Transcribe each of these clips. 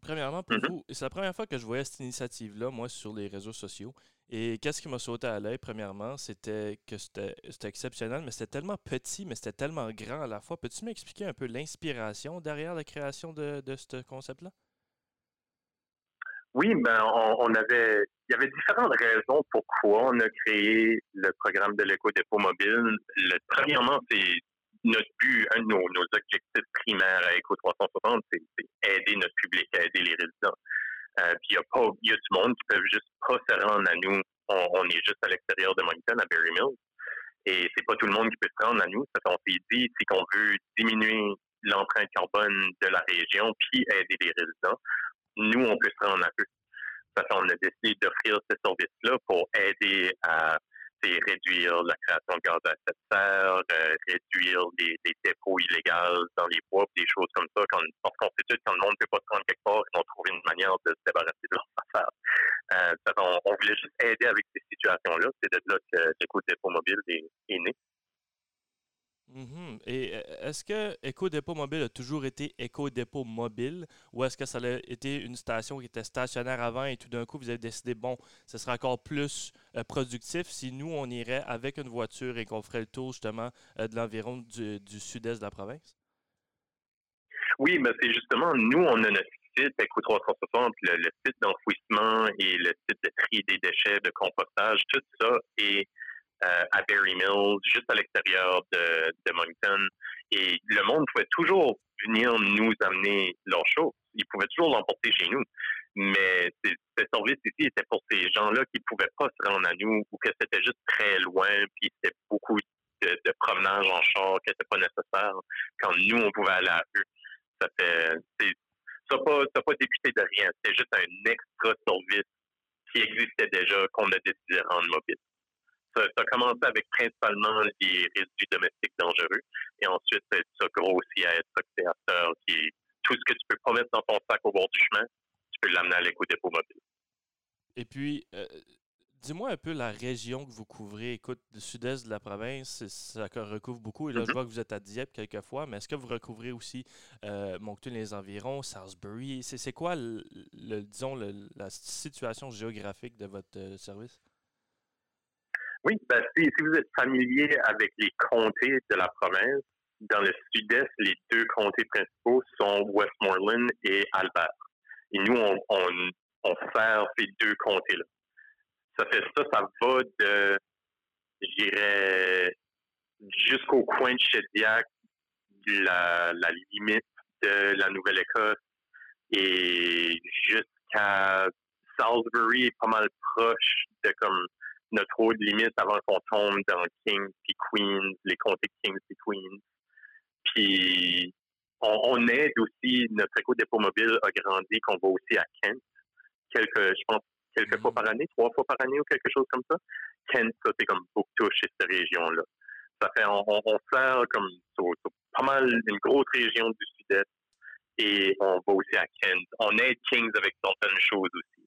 Premièrement, pour mm-hmm. vous, c'est la première fois que je voyais cette initiative-là, moi, sur les réseaux sociaux. Et qu'est-ce qui m'a sauté à l'œil, premièrement, c'était que c'était exceptionnel, mais c'était tellement petit, mais c'était tellement grand à la fois. Peux-tu m'expliquer un peu l'inspiration derrière la création de, de ce concept-là? Oui, ben on, avait il y avait différentes raisons pourquoi on a créé le programme de l'éco-dépôt mobile. Le, premièrement, c'est notre but, un de nos, objectifs primaires à Eco 360, c'est aider notre public, aider les résidents. Euh, puis il y a pas, y a monde qui peuvent juste pas se rendre à nous. On, est juste à l'extérieur de Moncton, à Berry Mills. Et c'est pas tout le monde qui peut se rendre à nous. Ce qu'on s'est dit, c'est qu'on veut diminuer l'empreinte carbone de la région puis aider les résidents nous, on peut se rendre un peu. De on a décidé d'offrir ce service-là pour aider à réduire la création de gaz à effet de serre, euh, réduire les, dépôts illégaux dans les bois, des choses comme ça. Quand, qu'on sait tout, quand le monde ne peut pas se rendre quelque part, ils vont trouver une manière de se débarrasser de leurs affaires. Euh, on, voulait juste aider avec ces situations-là. C'est de là que l'écoute dépôt mobile est, est né. Mhm. Et euh, est-ce que Éco-Dépôt Mobile a toujours été Éco-Dépôt Mobile ou est-ce que ça a été une station qui était stationnaire avant et tout d'un coup vous avez décidé, bon, ce sera encore plus euh, productif si nous on irait avec une voiture et qu'on ferait le tour justement euh, de l'environ du, sud-est de la province? Oui, mais c'est justement, nous on a notre site Éco360, le, le site d'enfouissement et le site de tri des déchets, de compostage, tout ça est euh, à Berry Mills, juste à l'extérieur de, de Moncton. Et le monde pouvait toujours venir nous amener leurs choses. Ils pouvaient toujours l'emporter chez nous. Mais ce service ici était pour ces gens-là qui ne pouvaient pas se rendre à nous ou que c'était juste très loin, puis c'était beaucoup de, de en char qui n'était pas nécessaire quand nous, on pouvait aller à eux. Ça fait, ça n'a pas, pas débuté de rien. C'était juste un extra service qui existait déjà qu'on a décidé de rendre mobile ça, a commencé avec principalement les résidus domestiques dangereux. Et ensuite, ça grossit à être créateur qui est tout ce que tu peux pas mettre dans ton sac au bord du chemin, tu peux l'amener à l'éco-dépôt mobile. Et puis, euh, dis-moi un peu la région que vous couvrez. Écoute, le sud-est de la province, ça recouvre beaucoup. Et là, je mm-hmm. vois que vous êtes à Dieppe quelquefois, mais est-ce que vous recouvrez aussi euh, Moncton les environs, Salisbury? C'est quoi, le, disons, la situation géographique de votre euh, service? Oui, ben, si, vous êtes familier avec les comtés de la province, dans le sud-est, les deux comtés principaux sont Westmoreland et Albert. Et nous, on, on, on sert ces deux comtés-là. Ça fait ça, ça va de, j'irais, jusqu'au coin de Shediac, la, la limite de la Nouvelle-Écosse, et jusqu'à Salisbury, pas mal proche de comme notre haute limite avant qu'on tombe dans Kings puis Queens, les comtés Kings et Queens. Puis on, aide aussi, notre éco-dépôt mobile a grandi, qu'on va aussi à Kent, quelques, je pense, quelques fois par année, trois fois par année ou quelque chose comme ça. Kent, ça, c'est comme touche chez cette région-là. Ça fait, on, on, fait comme pas mal une grosse région du sud-est et on va aussi à Kent. On aide Kings avec certaines choses aussi.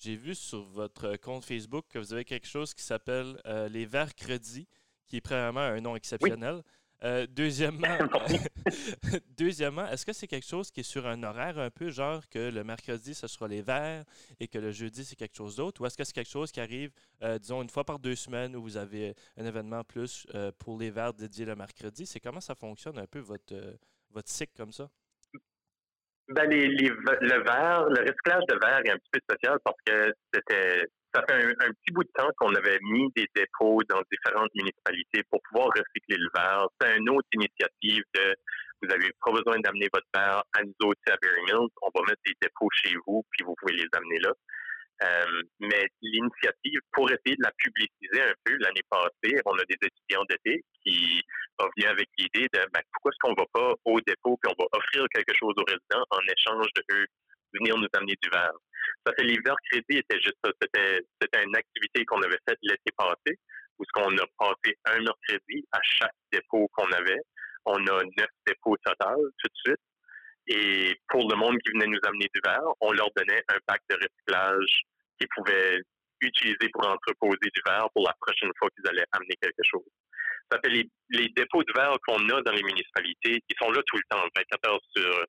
J'ai vu sur votre compte Facebook que vous avez quelque chose qui s'appelle euh, les Vercredis, qui est premièrement un nom exceptionnel. Euh, deuxièmement, deuxièmement est-ce que c'est quelque chose qui est sur un horaire un peu, genre que le mercredi, ce sera les verres et que le jeudi, c'est quelque chose d'autre? Ou est-ce que c'est quelque chose qui arrive, euh, disons, une fois par deux semaines où vous avez un événement plus pour les verres dédiés le mercredi? C'est comment ça fonctionne un peu votre, votre cycle comme ça? Ben, les, les, le verre, le recyclage de verre est un petit peu spécial parce que c'était ça fait un, petit bout de temps qu'on avait mis des dépôts dans différentes municipalités pour pouvoir recycler le verre. C'est une autre initiative de vous n'avez pas besoin d'amener votre verre à nous autres à Berry Mills. On va mettre des dépôts chez vous, puis vous pouvez les amener là. Euh, mais l'initiative, pour essayer de la publiciser un peu, l'année passée, on a des étudiants d'été qui ont venu avec l'idée de ben, pourquoi est-ce qu'on va pas au dépôt puis on va offrir quelque chose aux résidents en échange de eux venir nous amener du verre. Ça fait l'hiver crédit était juste ça. C'était, c'était une activité qu'on avait faite l'été passé, où ce qu'on a passé un mercredi à chaque dépôt qu'on avait. On a neuf dépôts total tout de suite. Et pour le monde qui venait nous amener du verre, on leur donnait un pack de recyclage qu'ils pouvaient utiliser pour entreposer du verre pour la prochaine fois qu'ils allaient amener quelque chose. Ça fait les, dépôts de verre qu'on a dans les municipalités, ils sont là tout le temps, 24 heures sur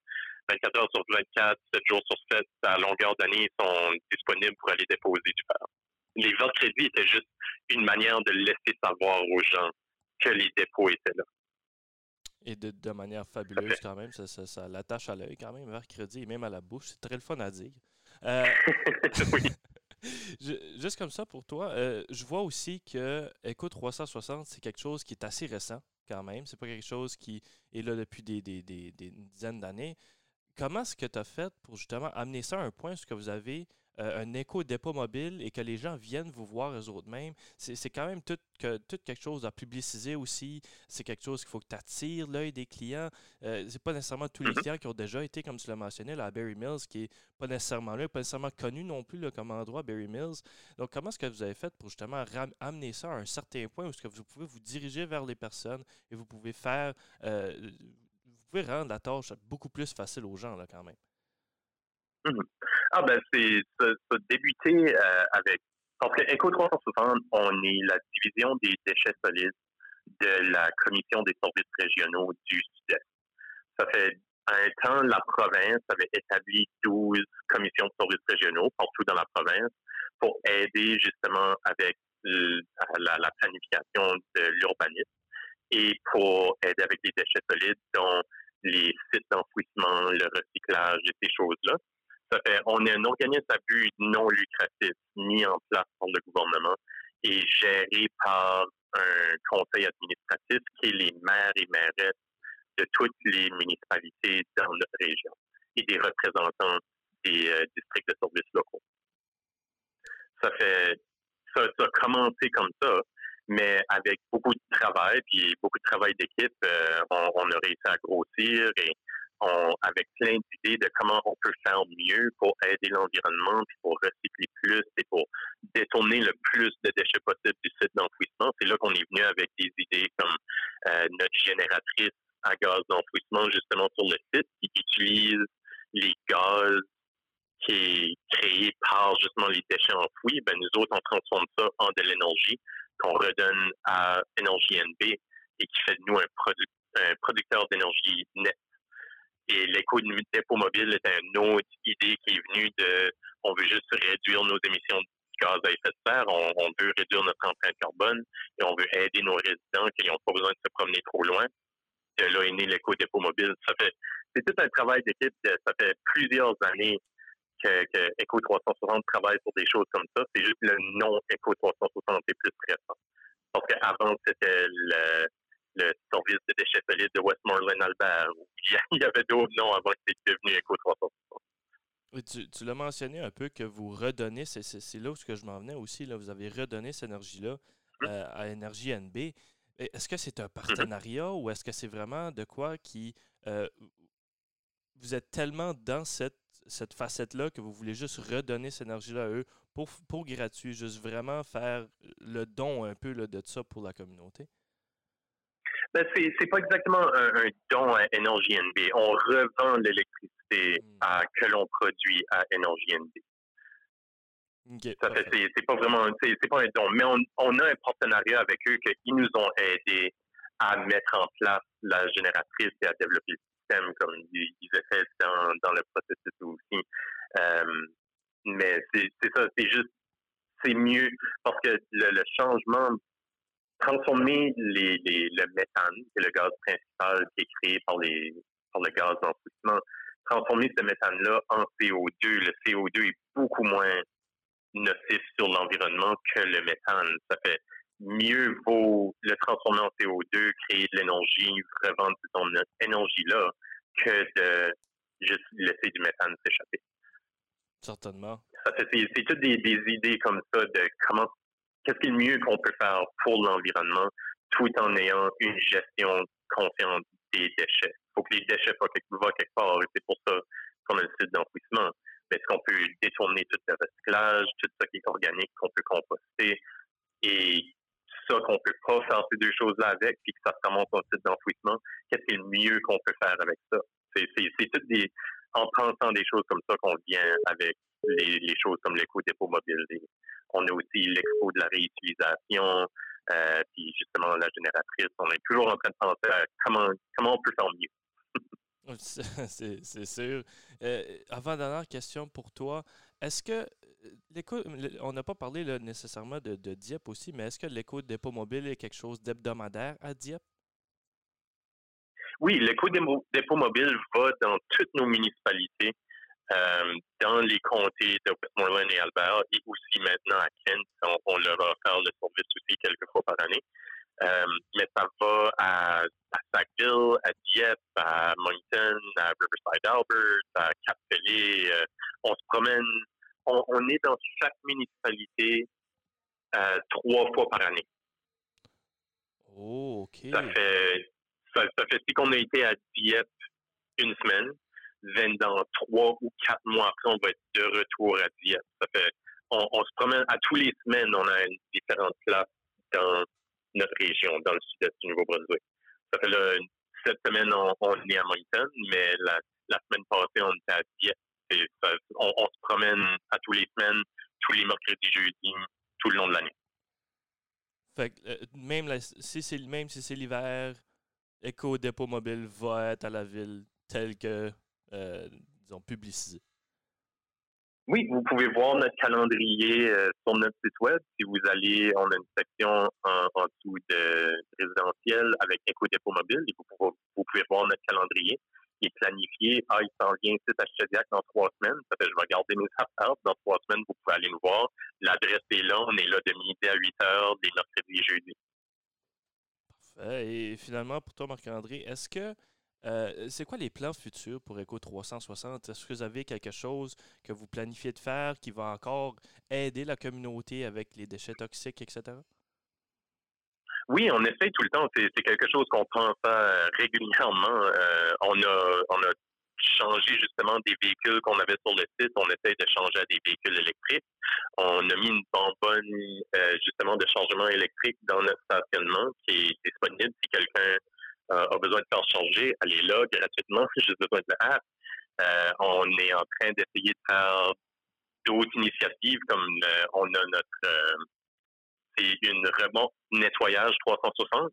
24 heures sur 24, 7 jours sur 7, à longueur d'année, sont disponibles pour aller déposer du fer. Les ventes crédit étaient juste une manière de laisser savoir aux gens que les dépôts étaient là. Et de, manière fabuleuse quand même, ça, ça, l'attache à l'œil quand même, vers crédit et même à la bouche. C'est très le fun à dire. Euh, juste comme ça pour toi, euh, je vois aussi que Echo 360, c'est quelque chose qui est assez récent quand même. C'est pas quelque chose qui est là depuis des, des, des, des dizaines d'années. Comment est-ce que tu as fait pour justement amener ça à un point où que vous avez euh, un éco-dépôt mobile et que les gens viennent vous voir eux autres mêmes, c'est quand même tout, que, tout, quelque chose à publiciser aussi. C'est quelque chose qu'il faut que tu attires l'œil des clients. Euh, c'est pas nécessairement tous les mm-hmm. clients qui ont déjà été, comme tu l'as mentionné, là, à Berry Mills, qui est pas nécessairement là, pas nécessairement connu non plus là, comme endroit, Berry Mills. Donc, comment est-ce que vous avez fait pour justement amener ça à un certain point où est-ce que vous pouvez vous diriger vers les personnes et vous pouvez faire, euh, vous pouvez rendre la tâche beaucoup plus facile aux gens là, quand même? Mm-hmm. Ah ben c'est ça, débuté euh, avec parce que Eco 360, on est la division des déchets solides de la Commission des services régionaux du Sud-Est. Ça fait un temps, la province avait établi 12 commissions de services régionaux partout dans la province pour aider justement avec la, la planification de l'urbanisme et pour aider avec les déchets solides, dont les sites d'enfouissement, le recyclage et ces choses-là on est un organisme à but non lucratif mis en place par le gouvernement et géré par un conseil administratif qui est les maires et maires de toutes les municipalités dans notre région et des représentants des euh, districts de services locaux. Ça fait ça, a commencé comme ça, mais avec beaucoup de travail puis beaucoup de travail d'équipe, euh, on, on, a réussi à grossir et avec plein d'idées de comment on peut faire mieux pour aider l'environnement, puis pour recycler plus et pour détourner le plus de déchets possible du site d'enfouissement. C'est là qu'on est venu avec des idées comme euh, notre génératrice à gaz d'enfouissement justement sur le site qui utilise les gaz qui est créé par justement les déchets enfouis. Ben, nous autres, on transforme ça en de l'énergie qu'on redonne à Énergie NB et qui fait de nous un producteur d'énergie net et l'éco dépôt mobile est une autre idée qui est venue de on veut juste réduire nos émissions de gaz à effet de serre, on, veut réduire notre empreinte carbone et on veut aider nos résidents qui n'ont pas besoin de se promener trop loin. De là est né l'éco dépôt mobile. Ça fait c'est tout un travail d'équipe. Ça fait plusieurs années que, que Eco 360 travaille sur des choses comme ça. C'est juste le nom Eco 360 est plus récent. Parce qu'avant, c'était le, le service de déchets solides de Westmoreland-Albert. Il y avait d'autres noms avant que c'est devenu Eco 360. Oui, tu, tu l'as mentionné un peu que vous redonnez, c'est là où je m'en venais aussi, là, vous avez redonné cette énergie-là hum. euh, à Énergie NB. Est-ce que c'est un mm-hmm. partenariat ou est-ce que c'est vraiment de quoi qui. Euh, vous êtes tellement dans cette, cette facette-là que vous voulez juste redonner cette énergie-là à eux pour, pour gratuit, juste vraiment faire le don un peu là, de ça pour la communauté? Ben, c'est, pas exactement un, don à Énergie NB. On revend l'électricité hmm. que l'on produit à Énergie NB. ça fait, c'est, pas vraiment, c'est, pas un don, mais on, a un partenariat avec eux qu'ils nous ont aidés à mettre en place la génératrice et à développer le système comme ils, étaient dans, dans le processus aussi. Euh, mais c'est, ça, c'est juste, c'est mieux parce que le changement transformer les, les, le méthane, qui est le gaz principal qui est créé par, les, par le gaz d'enfouissement, transformer ce méthane-là en CO2. Le CO2 est beaucoup moins nocif sur l'environnement que le méthane. Ça fait mieux vaut le transformer en CO2, créer de l'énergie, revendre cette énergie-là, que de juste laisser du méthane s'échapper. Certainement. c'est toutes des, des, idées comme ça de comment qu'est-ce qui est le mieux qu'on peut faire pour l'environnement tout en ayant une gestion consciente des déchets? Il faut que les déchets soient quelque part. C'est pour ça qu'on a le site d'enfouissement. Mais est-ce qu'on peut détourner tout le recyclage, tout ce qui est organique qu'on peut composter et ça qu'on peut pas faire ces deux choses-là avec, puis que ça remonte au site d'enfouissement, qu'est-ce qui est le mieux qu'on peut faire avec ça? C'est, tout des, en pensant des choses comme ça qu'on vient avec les, choses comme l'éco-dépôt mobile, on a aussi l'expo de la réutilisation, euh, puis justement la génératrice. On est toujours en train de penser à comment, comment on peut faire mieux. C'est sûr. Euh, avant-dernière question pour toi. Est-ce que l'écho, on n'a pas parlé nécessairement de, de, Dieppe aussi, mais est-ce que l'écho dépôt mobile est quelque chose d'hebdomadaire à Dieppe? Oui, l'écho dépôt mobile va dans toutes nos municipalités, euh, dans les comtés de Westmoreland et Albert, et aussi maintenant à Kent. On, leur offert le service aussi quelques fois par année. Euh, mais ça va à, à, Sackville, à Dieppe, à Moncton, à Riverside Albert, à Cap euh, on se promène, on, est dans chaque municipalité euh, trois fois par année. Oh, OK. Ça fait, ça, fait si qu'on a été à Dieppe une semaine, dans trois ou quatre mois après, on va être de retour à Dieppe. Ça fait, on, se promène à tous les semaines, on a une différente place dans notre région, dans le sud-est du Nouveau-Brunswick. Ça fait là, cette semaine, on, est à Moncton, mais la, semaine passée, on était à Dieppe. on, se promène à tous les semaines, tous les mercredis, jeudis, tout le long de l'année. Fait euh, même si c'est même si c'est l'hiver, Eco Dépôt Mobile va être à la ville tel que euh, disons publicisé. Oui, vous pouvez voir notre calendrier euh, sur notre site web. Si vous allez, on a une section en, dessous de résidentiel avec éco dépôt mobile et vous, pouvez voir notre calendrier et planifier. Ah, il s'en vient ici à Chediac dans trois semaines. Ça fait je vais garder mes affaires. Dans trois semaines, vous pouvez aller nous voir. L'adresse est là. On est là de midi à 8 heures, des mercredis et jeudis. Parfait. Et finalement, pour toi, Marc-André, est-ce que euh, c'est quoi les plans futurs pour Eco 360? Est-ce que vous avez quelque chose que vous planifiez de faire qui va encore aider la communauté avec les déchets toxiques, etc.? Oui, on essaye tout le temps. C'est quelque chose qu'on pense à régulièrement. Euh, on, a, on a changé justement des véhicules qu'on avait sur le site. On essaye de changer à des véhicules électriques. On a mis une bonbonne euh, justement de changement électrique dans notre stationnement qui est disponible si quelqu'un euh, a besoin de faire changer, allez là gratuitement, juste besoin de l'app. Euh, on est en train d'essayer de faire d'autres initiatives comme euh, on a notre c'est une remonte nettoyage 360.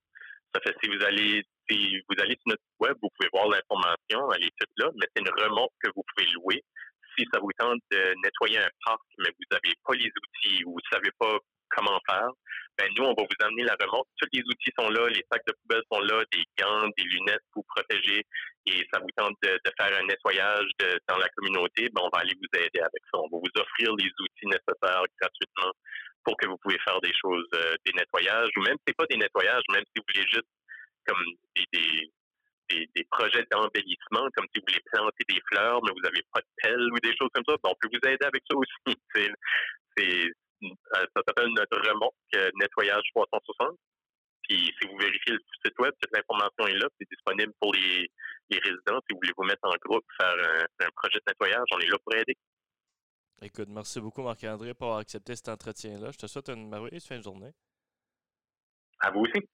Ça fait si vous allez si vous allez sur notre web, vous pouvez voir l'information, elle est toute là, mais c'est une remonte que vous pouvez louer. Si ça vous tente de nettoyer un parc, mais vous n'avez pas les outils ou vous ne savez pas comment faire, ben nous, on va vous amener la remonte. Tous les outils sont là, les sacs de poubelle sont là, des gants, des lunettes pour protéger. Et ça vous tente de, faire un nettoyage dans la communauté, ben on va aller vous aider avec ça. On va vous offrir les outils nécessaires gratuitement pour que vous pouvez faire des choses, euh, des nettoyages, ou même si c'est pas des nettoyages, même si vous voulez juste comme des, des, projets d'embellissement, comme si vous voulez planter des fleurs, mais vous n'avez pas de pelle ou des choses comme ça, ben on peut vous aider avec ça aussi. C'est ça s'appelle notre remorque euh, nettoyage 360. Puis si vous vérifiez le site web, toute l'information est là. C'est disponible pour les, résidents. Si vous voulez vous mettre en groupe, faire un, projet de nettoyage, on est là pour aider. Écoute, merci beaucoup Marc-André pour avoir accepté cet entretien-là. Je te souhaite une merveilleuse fin de journée. À vous aussi.